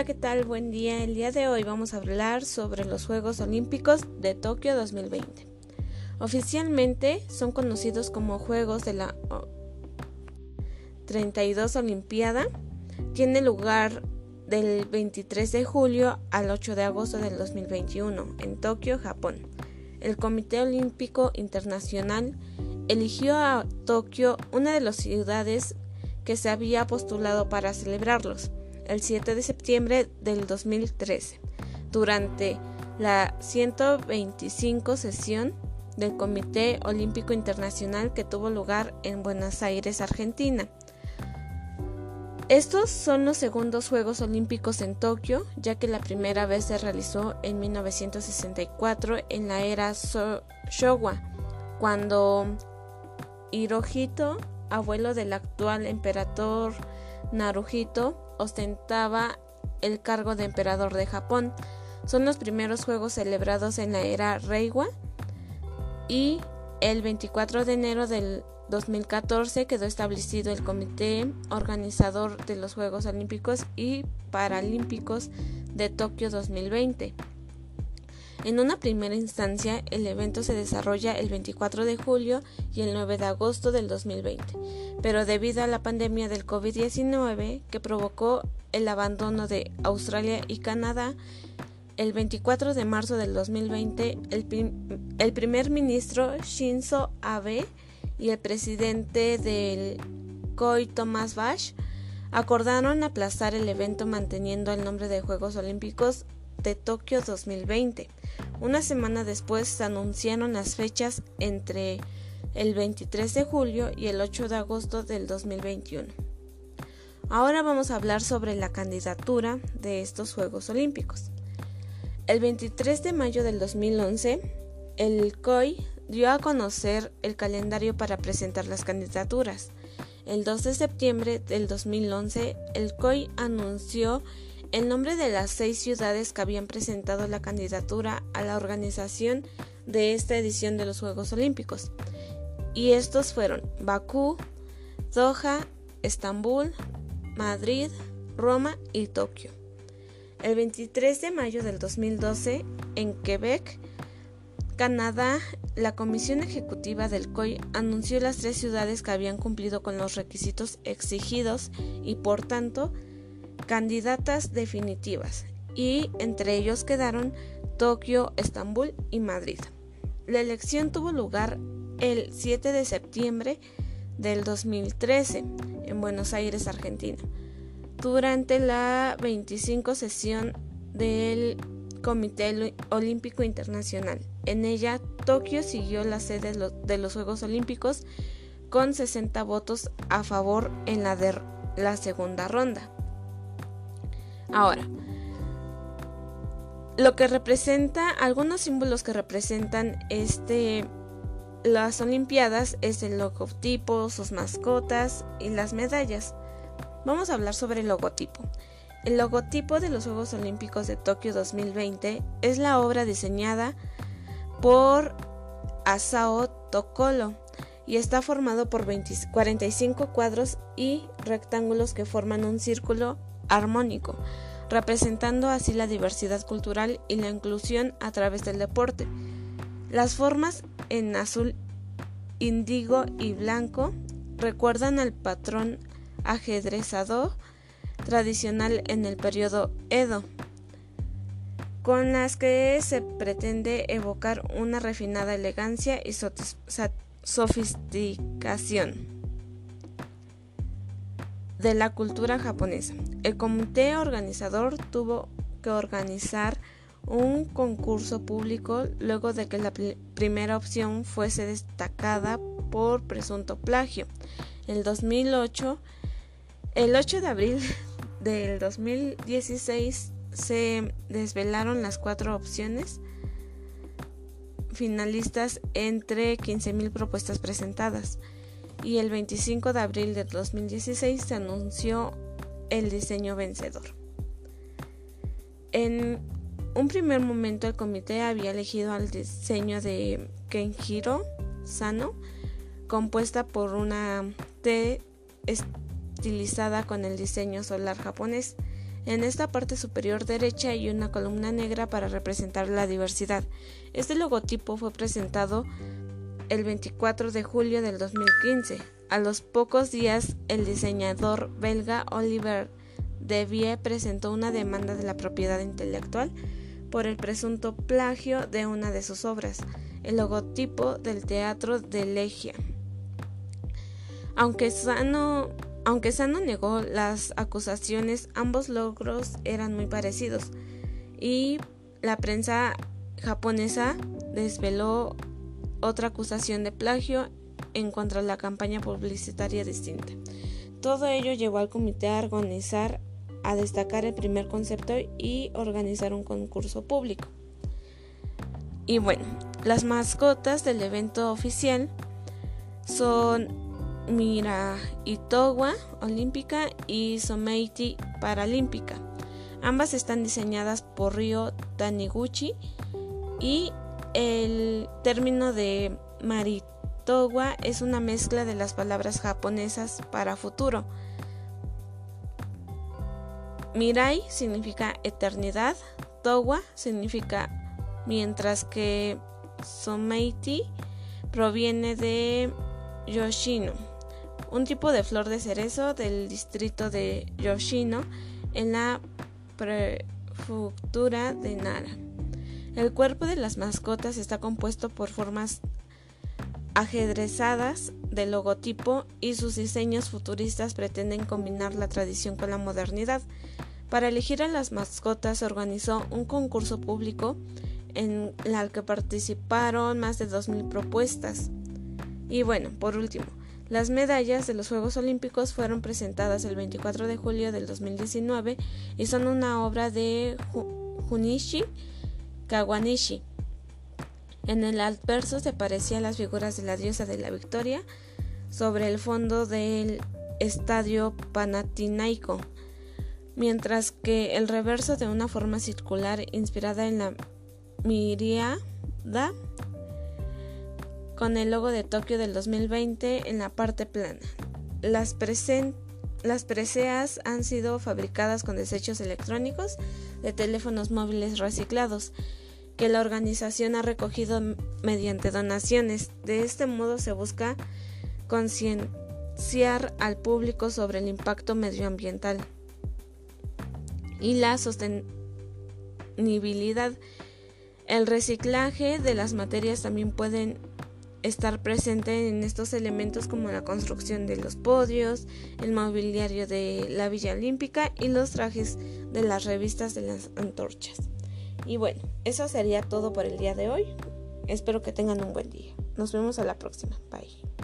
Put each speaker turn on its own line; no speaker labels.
Hola, ¿qué tal? Buen día. El día de hoy vamos a hablar sobre los Juegos Olímpicos de Tokio 2020. Oficialmente son conocidos como Juegos de la 32 Olimpiada. Tiene lugar del 23 de julio al 8 de agosto del 2021 en Tokio, Japón. El Comité Olímpico Internacional eligió a Tokio una de las ciudades que se había postulado para celebrarlos el 7 de septiembre del 2013, durante la 125 sesión del Comité Olímpico Internacional que tuvo lugar en Buenos Aires, Argentina. Estos son los segundos Juegos Olímpicos en Tokio, ya que la primera vez se realizó en 1964 en la era Showa, cuando Hirohito, abuelo del actual emperador Naruhito, ostentaba el cargo de emperador de Japón. Son los primeros juegos celebrados en la era Reiwa y el 24 de enero del 2014 quedó establecido el comité organizador de los Juegos Olímpicos y Paralímpicos de Tokio 2020. En una primera instancia, el evento se desarrolla el 24 de julio y el 9 de agosto del 2020, pero debido a la pandemia del COVID-19 que provocó el abandono de Australia y Canadá, el 24 de marzo del 2020, el, primer ministro Shinzo Abe y el presidente del COI Thomas Bach acordaron aplazar el evento manteniendo el nombre de Juegos Olímpicos de Tokio 2020. Una semana después se anunciaron las fechas entre el 23 de julio y el 8 de agosto del 2021. Ahora vamos a hablar sobre la candidatura de estos Juegos Olímpicos. El 23 de mayo del 2011, el COI dio a conocer el calendario para presentar las candidaturas. El 2 de septiembre del 2011, el COI anunció el nombre de las seis ciudades que habían presentado la candidatura a la organización de esta edición de los Juegos Olímpicos. Y estos fueron Bakú, Doha, Estambul, Madrid, Roma y Tokio. El 23 de mayo del 2012, en Quebec, Canadá, la Comisión Ejecutiva del COI anunció las tres ciudades que habían cumplido con los requisitos exigidos y por tanto candidatas definitivas, y entre ellos quedaron Tokio, Estambul y Madrid. La elección tuvo lugar el 7 de septiembre del 2013 en Buenos Aires, Argentina, durante la 25 sesión del Comité Olímpico Internacional. En ella, Tokio siguió la sede de los Juegos Olímpicos con 60 votos a favor en la, la segunda ronda. Ahora, lo que representa, algunos símbolos que representan este las Olimpiadas es el logotipo, sus mascotas y las medallas. Vamos a hablar sobre el logotipo. El logotipo de los Juegos Olímpicos de Tokio 2020 es la obra diseñada por Asao Tokolo y está formado por 45 cuadros y rectángulos que forman un círculo armónico, representando así la diversidad cultural y la inclusión a través del deporte. Las formas en azul índigo y blanco recuerdan al patrón ajedrezado tradicional en el periodo Edo, con las que se pretende evocar una refinada elegancia y sofisticación de la cultura japonesa. El comité organizador tuvo que organizar un concurso público luego de que la primera opción fuese destacada por presunto plagio. El 2008, el 8 de abril del 2016 se desvelaron las cuatro opciones finalistas entre 15.000 propuestas presentadas y el 25 de abril de 2016 se anunció el diseño vencedor. En un primer momento el comité había elegido al diseño de Kenjiro Sano, compuesta por una T estilizada con el diseño solar japonés. En esta parte superior derecha hay una columna negra para representar la diversidad. Este logotipo fue presentado el 24 de julio del 2015. A los pocos días, el diseñador belga Oliver Devie presentó una demanda de la propiedad intelectual por el presunto plagio de una de sus obras, el logotipo del Teatro de Legia. Aunque Sano, aunque Sano negó las acusaciones, ambos logros eran muy parecidos y la prensa japonesa desveló otra acusación de plagio en contra de la campaña publicitaria distinta. Todo ello llevó al comité a organizar a destacar el primer concepto y organizar un concurso público. Y bueno, las mascotas del evento oficial son Mira Itowa olímpica y Someiti paralímpica. Ambas están diseñadas por Ryo Taniguchi y el término de Maritowa es una mezcla de las palabras japonesas para futuro Mirai significa eternidad, Towa significa mientras que Someiti proviene de Yoshino, un tipo de flor de cerezo del distrito de Yoshino en la prefectura de Nara. El cuerpo de las mascotas está compuesto por formas ajedrezadas del logotipo y sus diseños futuristas pretenden combinar la tradición con la modernidad. Para elegir a las mascotas se organizó un concurso público en el que participaron más de 2.000 propuestas. Y bueno, por último, las medallas de los Juegos Olímpicos fueron presentadas el 24 de julio del 2019 y son una obra de Junichi Kawanishi en el adverso se parecían las figuras de la diosa de la victoria sobre el fondo del estadio Panathinaiko, mientras que el reverso de una forma circular inspirada en la miriada con el logo de Tokio del 2020 en la parte plana. Las, las preseas han sido fabricadas con desechos electrónicos de teléfonos móviles reciclados que la organización ha recogido mediante donaciones. De este modo se busca concienciar al público sobre el impacto medioambiental y la sostenibilidad. El reciclaje de las materias también pueden estar presente en estos elementos como la construcción de los podios, el mobiliario de la Villa Olímpica y los trajes de las revistas de las antorchas. Y bueno, eso sería todo por el día de hoy. Espero que tengan un buen día. Nos vemos a la próxima. Bye.